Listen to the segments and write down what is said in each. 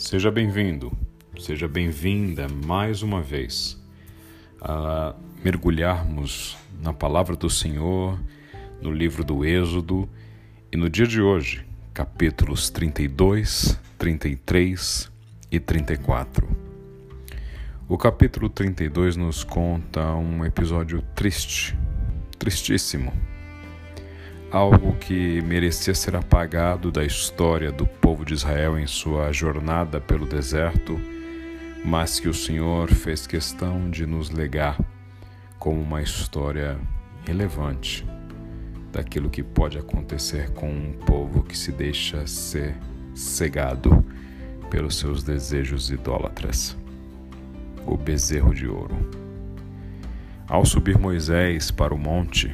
Seja bem-vindo, seja bem-vinda mais uma vez a mergulharmos na palavra do Senhor, no livro do Êxodo e no dia de hoje, capítulos 32, 33 e 34. O capítulo 32 nos conta um episódio triste, tristíssimo algo que merecia ser apagado da história do povo de Israel em sua jornada pelo deserto, mas que o Senhor fez questão de nos legar como uma história relevante daquilo que pode acontecer com um povo que se deixa ser cegado pelos seus desejos idólatras. O bezerro de ouro. Ao subir Moisés para o monte,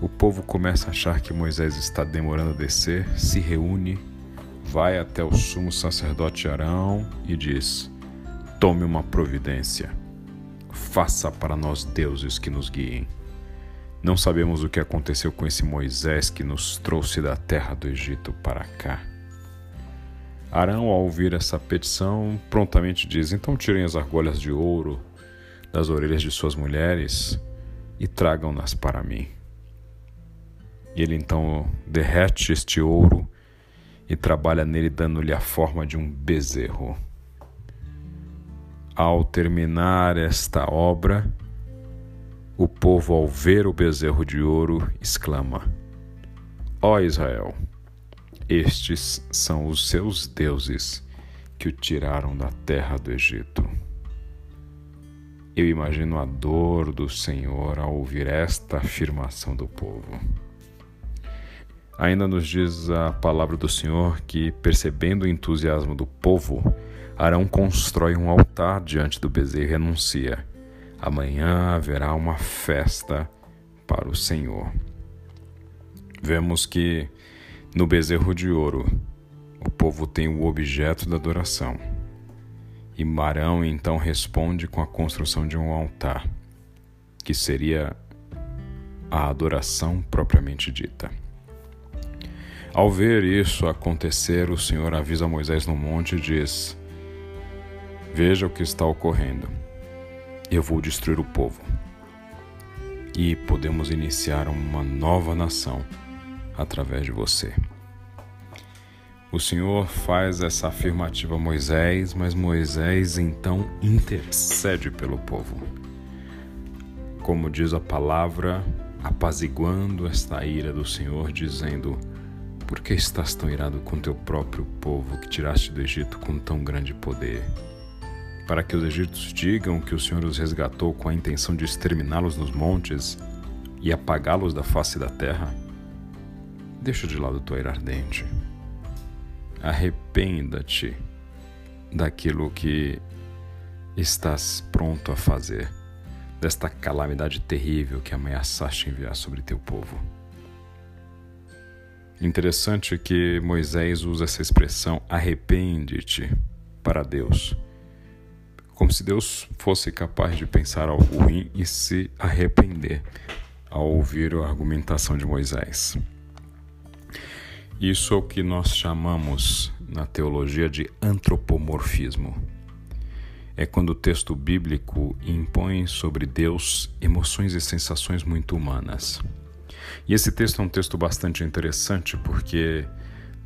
o povo começa a achar que Moisés está demorando a descer, se reúne, vai até o sumo sacerdote Arão e diz: Tome uma providência, faça para nós deuses que nos guiem. Não sabemos o que aconteceu com esse Moisés que nos trouxe da terra do Egito para cá. Arão, ao ouvir essa petição, prontamente diz: Então tirem as argolhas de ouro das orelhas de suas mulheres e tragam-nas para mim. E ele então derrete este ouro e trabalha nele, dando-lhe a forma de um bezerro. Ao terminar esta obra, o povo, ao ver o bezerro de ouro, exclama: Ó oh Israel, estes são os seus deuses que o tiraram da terra do Egito. Eu imagino a dor do Senhor ao ouvir esta afirmação do povo. Ainda nos diz a palavra do Senhor que, percebendo o entusiasmo do povo, Arão constrói um altar diante do bezerro e anuncia: Amanhã haverá uma festa para o Senhor. Vemos que no bezerro de ouro o povo tem o objeto da adoração. E Marão então responde com a construção de um altar, que seria a adoração propriamente dita. Ao ver isso acontecer, o Senhor avisa Moisés no monte e diz: Veja o que está ocorrendo. Eu vou destruir o povo. E podemos iniciar uma nova nação através de você. O Senhor faz essa afirmativa a Moisés, mas Moisés então intercede pelo povo. Como diz a palavra, apaziguando esta ira do Senhor, dizendo: por que estás tão irado com teu próprio povo que tiraste do Egito com tão grande poder? Para que os egípcios digam que o Senhor os resgatou com a intenção de exterminá-los nos montes e apagá-los da face da terra? Deixa de lado tua ira ardente. Arrependa-te daquilo que estás pronto a fazer, desta calamidade terrível que ameaçaste enviar sobre teu povo. Interessante que Moisés usa essa expressão arrepende-te para Deus, como se Deus fosse capaz de pensar algo ruim e se arrepender ao ouvir a argumentação de Moisés. Isso é o que nós chamamos na teologia de antropomorfismo. É quando o texto bíblico impõe sobre Deus emoções e sensações muito humanas. E esse texto é um texto bastante interessante porque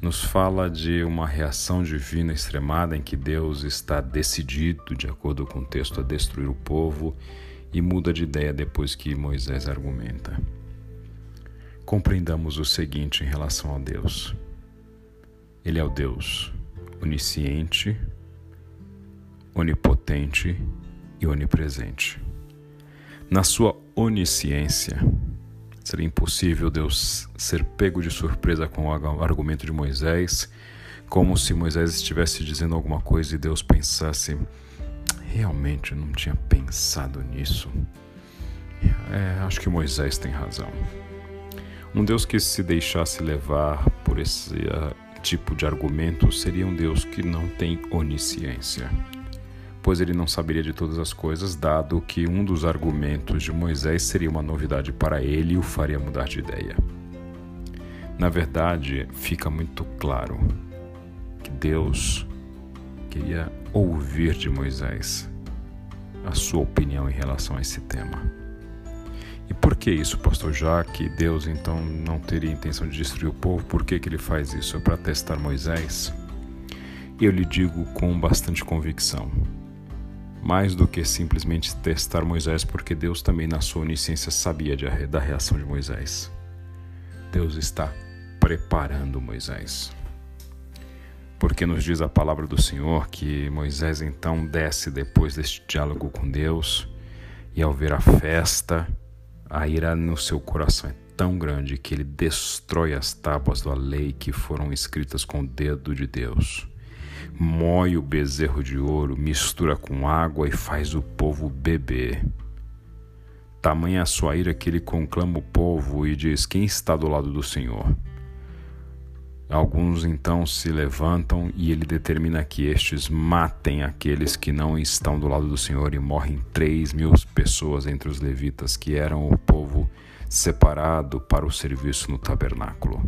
nos fala de uma reação divina extremada em que Deus está decidido, de acordo com o texto, a destruir o povo e muda de ideia depois que Moisés argumenta. Compreendamos o seguinte em relação a Deus: Ele é o Deus onisciente, onipotente e onipresente. Na sua onisciência, Seria impossível Deus ser pego de surpresa com o argumento de Moisés, como se Moisés estivesse dizendo alguma coisa e Deus pensasse: realmente eu não tinha pensado nisso. É, acho que Moisés tem razão. Um Deus que se deixasse levar por esse uh, tipo de argumento seria um Deus que não tem onisciência pois ele não saberia de todas as coisas, dado que um dos argumentos de Moisés seria uma novidade para ele e o faria mudar de ideia. Na verdade, fica muito claro que Deus queria ouvir de Moisés a sua opinião em relação a esse tema. E por que isso, pastor? Já que Deus então não teria intenção de destruir o povo, por que, que ele faz isso? É para testar Moisés? Eu lhe digo com bastante convicção. Mais do que simplesmente testar Moisés, porque Deus também, na sua onisciência, sabia de, da reação de Moisés. Deus está preparando Moisés. Porque nos diz a palavra do Senhor que Moisés então desce depois deste diálogo com Deus, e ao ver a festa, a ira no seu coração é tão grande que ele destrói as tábuas da lei que foram escritas com o dedo de Deus. Moe o bezerro de ouro, mistura com água e faz o povo beber. Tamanha a sua ira que ele conclama o povo e diz: Quem está do lado do Senhor? Alguns então se levantam e ele determina que estes matem aqueles que não estão do lado do Senhor e morrem três mil pessoas entre os levitas, que eram o povo separado para o serviço no tabernáculo.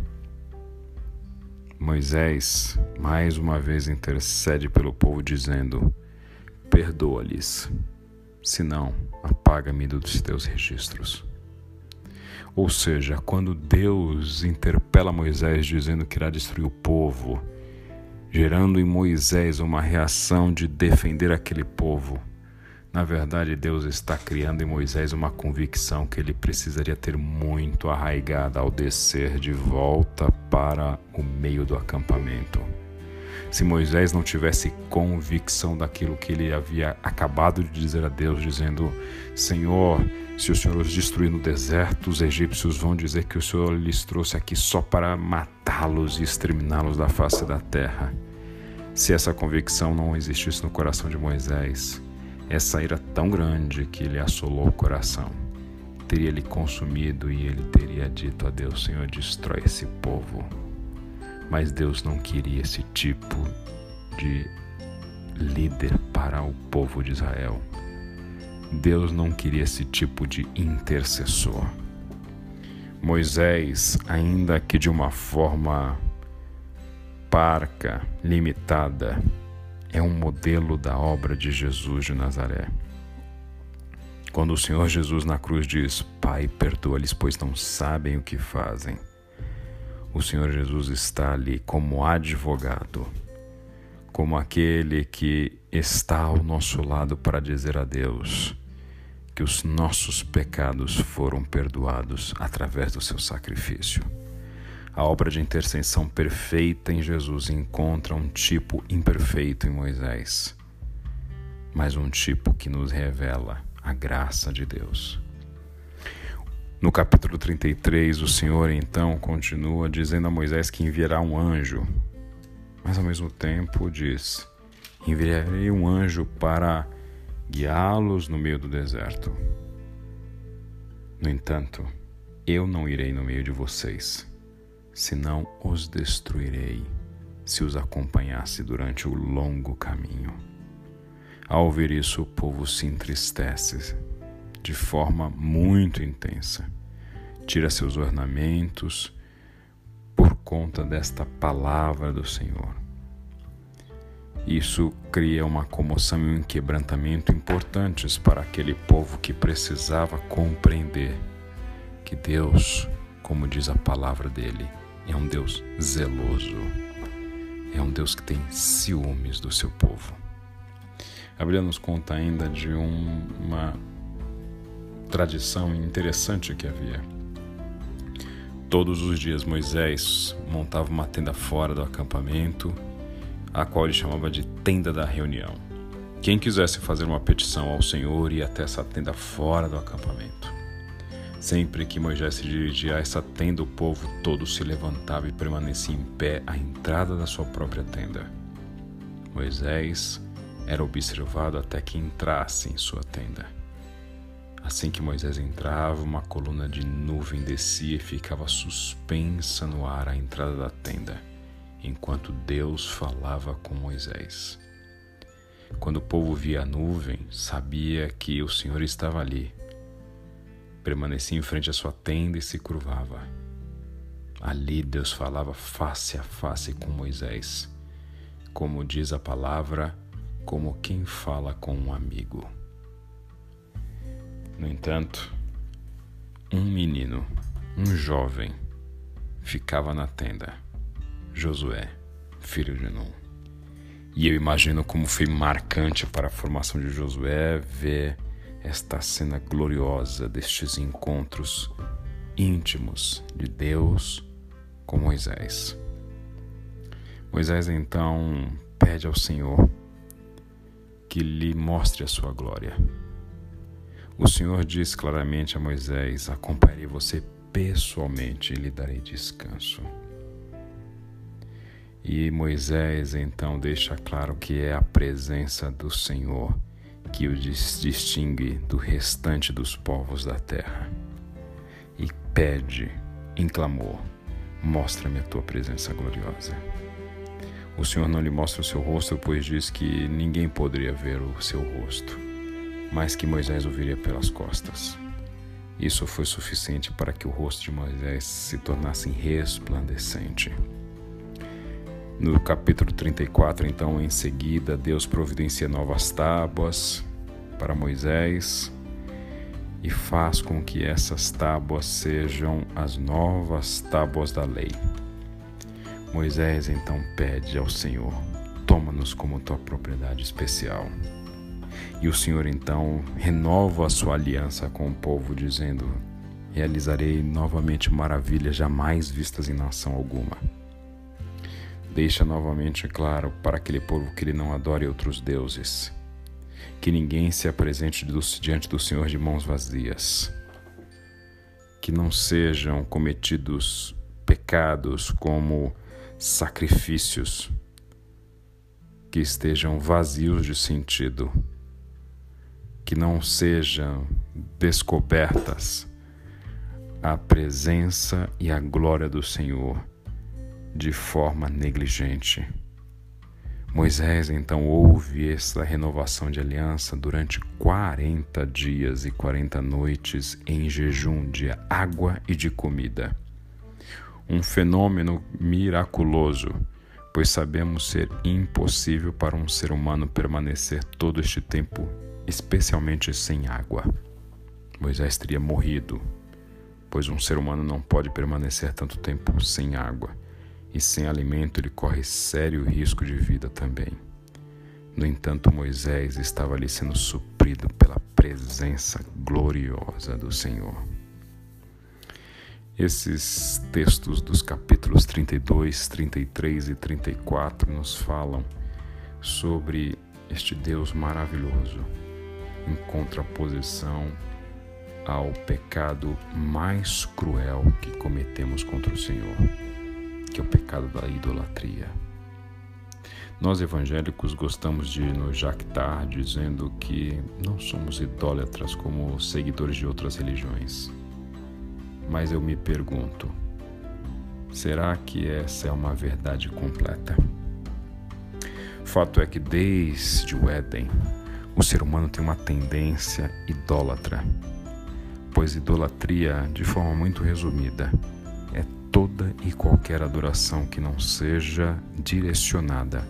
Moisés mais uma vez intercede pelo povo, dizendo: Perdoa-lhes, senão apaga-me dos teus registros. Ou seja, quando Deus interpela Moisés dizendo que irá destruir o povo, gerando em Moisés uma reação de defender aquele povo, na verdade Deus está criando em Moisés uma convicção que ele precisaria ter muito arraigada ao descer de volta para o meio do acampamento. Se Moisés não tivesse convicção daquilo que ele havia acabado de dizer a Deus, dizendo: Senhor, se o Senhor os destruir no deserto, os egípcios vão dizer que o Senhor lhes trouxe aqui só para matá-los e exterminá-los da face da terra. Se essa convicção não existisse no coração de Moisés, essa ira tão grande que lhe assolou o coração, teria lhe consumido e ele teria dito a Deus: Senhor, destrói esse povo. Mas Deus não queria esse tipo de líder para o povo de Israel. Deus não queria esse tipo de intercessor. Moisés, ainda que de uma forma parca, limitada, é um modelo da obra de Jesus de Nazaré. Quando o Senhor Jesus na cruz diz: Pai, perdoa-lhes, pois não sabem o que fazem o Senhor Jesus está ali como advogado, como aquele que está ao nosso lado para dizer a Deus que os nossos pecados foram perdoados através do seu sacrifício. A obra de intercessão perfeita em Jesus encontra um tipo imperfeito em Moisés, mas um tipo que nos revela a graça de Deus. No capítulo 33, o Senhor então continua dizendo a Moisés que enviará um anjo, mas ao mesmo tempo diz: Enviarei um anjo para guiá-los no meio do deserto. No entanto, eu não irei no meio de vocês, senão os destruirei se os acompanhasse durante o longo caminho. Ao ouvir isso, o povo se entristece de forma muito intensa. Tira seus ornamentos por conta desta palavra do Senhor. Isso cria uma comoção e um quebrantamento importantes para aquele povo que precisava compreender que Deus, como diz a palavra dele, é um Deus zeloso, é um Deus que tem ciúmes do seu povo. A Bíblia nos conta ainda de um, uma tradição interessante que havia. Todos os dias Moisés montava uma tenda fora do acampamento, a qual ele chamava de tenda da reunião. Quem quisesse fazer uma petição ao Senhor ia até essa tenda fora do acampamento. Sempre que Moisés se dirigia a essa tenda, o povo todo se levantava e permanecia em pé à entrada da sua própria tenda. Moisés era observado até que entrasse em sua tenda. Assim que Moisés entrava, uma coluna de nuvem descia e ficava suspensa no ar à entrada da tenda, enquanto Deus falava com Moisés. Quando o povo via a nuvem, sabia que o Senhor estava ali. Permanecia em frente à sua tenda e se curvava. Ali Deus falava face a face com Moisés, como diz a palavra, como quem fala com um amigo. No entanto, um menino, um jovem, ficava na tenda, Josué, filho de Nun. E eu imagino como foi marcante para a formação de Josué ver esta cena gloriosa destes encontros íntimos de Deus com Moisés. Moisés então pede ao Senhor que lhe mostre a sua glória. O Senhor diz claramente a Moisés: Acompanharei você pessoalmente e lhe darei descanso. E Moisés então deixa claro que é a presença do Senhor que o distingue do restante dos povos da terra. E pede em clamor: Mostra-me a tua presença gloriosa. O Senhor não lhe mostra o seu rosto, pois diz que ninguém poderia ver o seu rosto, mas que Moisés o viria pelas costas. Isso foi suficiente para que o rosto de Moisés se tornasse resplandecente. No capítulo 34, então, em seguida, Deus providencia novas tábuas para Moisés e faz com que essas tábuas sejam as novas tábuas da lei. Moisés então pede ao Senhor: toma-nos como tua propriedade especial. E o Senhor então renova a sua aliança com o povo, dizendo: Realizarei novamente maravilhas jamais vistas em nação alguma. Deixa novamente claro para aquele povo que ele não adore outros deuses, que ninguém se apresente diante do Senhor de mãos vazias, que não sejam cometidos pecados como sacrifícios que estejam vazios de sentido, que não sejam descobertas a presença e a glória do Senhor de forma negligente. Moisés então ouve essa renovação de aliança durante 40 dias e 40 noites em jejum de água e de comida um fenômeno miraculoso, pois sabemos ser impossível para um ser humano permanecer todo este tempo, especialmente sem água. Moisés teria morrido, pois um ser humano não pode permanecer tanto tempo sem água, e sem alimento ele corre sério risco de vida também. No entanto, Moisés estava ali sendo suprido pela presença gloriosa do Senhor. Esses textos dos capítulos 32, 33 e 34 nos falam sobre este Deus maravilhoso em contraposição ao pecado mais cruel que cometemos contra o Senhor, que é o pecado da idolatria. Nós evangélicos gostamos de nos jactar dizendo que não somos idólatras como seguidores de outras religiões. Mas eu me pergunto: será que essa é uma verdade completa? Fato é que desde o Éden, o ser humano tem uma tendência idólatra, pois idolatria, de forma muito resumida, toda e qualquer adoração que não seja direcionada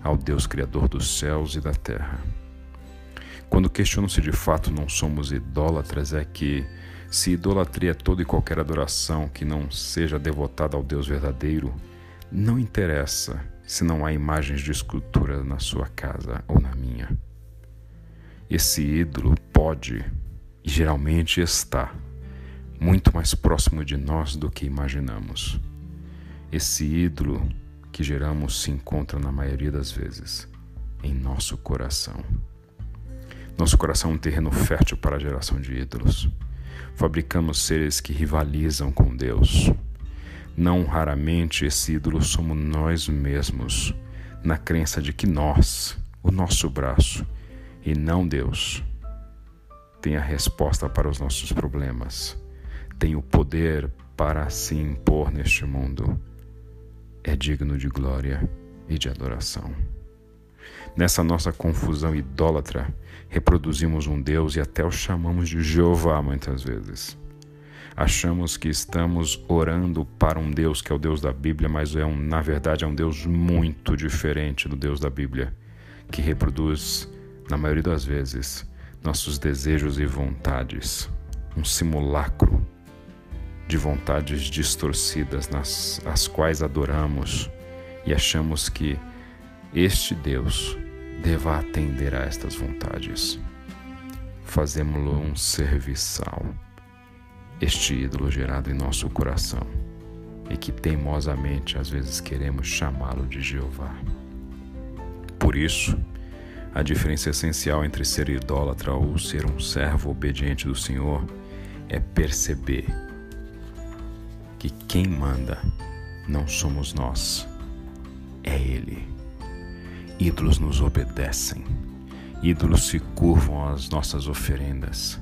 ao Deus Criador dos céus e da terra. Quando questiono se de fato não somos idólatras, é que se idolatria é toda e qualquer adoração que não seja devotada ao Deus verdadeiro, não interessa se não há imagens de escultura na sua casa ou na minha. Esse ídolo pode, e geralmente está, muito mais próximo de nós do que imaginamos. Esse ídolo que geramos se encontra, na maioria das vezes, em nosso coração. Nosso coração é um terreno fértil para a geração de ídolos. Fabricamos seres que rivalizam com Deus. Não raramente esse ídolo somos nós mesmos, na crença de que nós, o nosso braço, e não Deus, tem a resposta para os nossos problemas, tem o poder para se impor neste mundo. É digno de glória e de adoração. Nessa nossa confusão idólatra, reproduzimos um Deus e até o chamamos de Jeová muitas vezes. Achamos que estamos orando para um Deus que é o Deus da Bíblia, mas é um, na verdade é um Deus muito diferente do Deus da Bíblia, que reproduz, na maioria das vezes, nossos desejos e vontades, um simulacro de vontades distorcidas nas as quais adoramos e achamos que este Deus deva atender a estas vontades. Fazemos-lo um serviçal, este ídolo gerado em nosso coração e que teimosamente às vezes queremos chamá-lo de Jeová. Por isso, a diferença essencial entre ser idólatra ou ser um servo obediente do Senhor é perceber que quem manda não somos nós, é Ele. Ídolos nos obedecem, ídolos se curvam às nossas oferendas.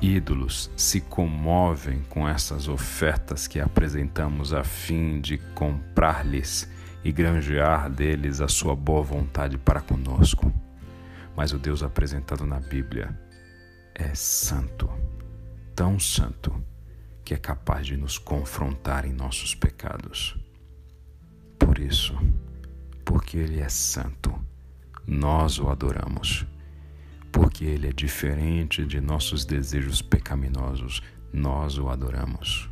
Ídolos se comovem com essas ofertas que apresentamos a fim de comprar-lhes e granjear deles a sua boa vontade para conosco. Mas o Deus apresentado na Bíblia é santo, tão santo, que é capaz de nos confrontar em nossos pecados. Por isso, porque Ele é santo, nós o adoramos. Porque Ele é diferente de nossos desejos pecaminosos, nós o adoramos.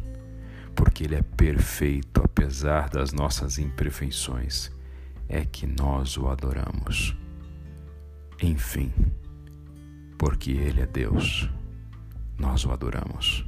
Porque Ele é perfeito apesar das nossas imperfeições, é que nós o adoramos. Enfim, porque Ele é Deus, nós o adoramos.